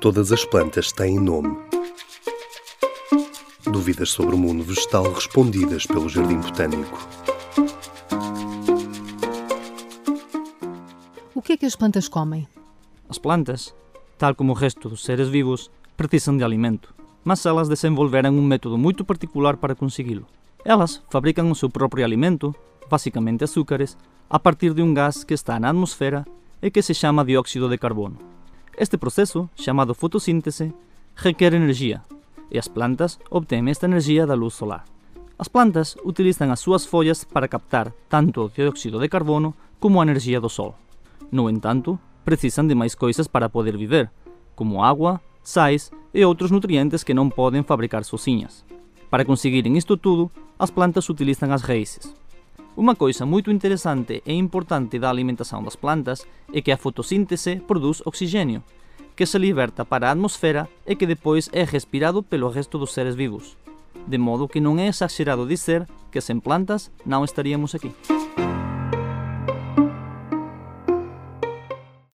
Todas as plantas têm nome. Dúvidas sobre o mundo vegetal respondidas pelo Jardim Botânico. O que é que as plantas comem? As plantas, tal como o resto dos seres vivos, precisam de alimento, mas elas desenvolveram um método muito particular para consegui-lo. Elas fabricam o seu próprio alimento, basicamente açúcares, a partir de um gás que está na atmosfera e que se chama dióxido de carbono. Este processo, chamado fotossíntese, requer energia, e as plantas obtêm esta energia da luz solar. As plantas utilizam as súas follas para captar tanto o dióxido de carbono como a energia do sol. No entanto, precisam de máis coisas para poder viver, como água, sais e outros nutrientes que non poden fabricar sozinhas. Para conseguirem isto tudo, as plantas utilizan as raíces. Unha coisa moito interesante e importante da alimentação das plantas é que a fotossíntese produz oxigênio, que se liberta para a atmosfera e que depois é respirado pelo resto dos seres vivos. De modo que non é exagerado dizer que sen plantas non estaríamos aquí.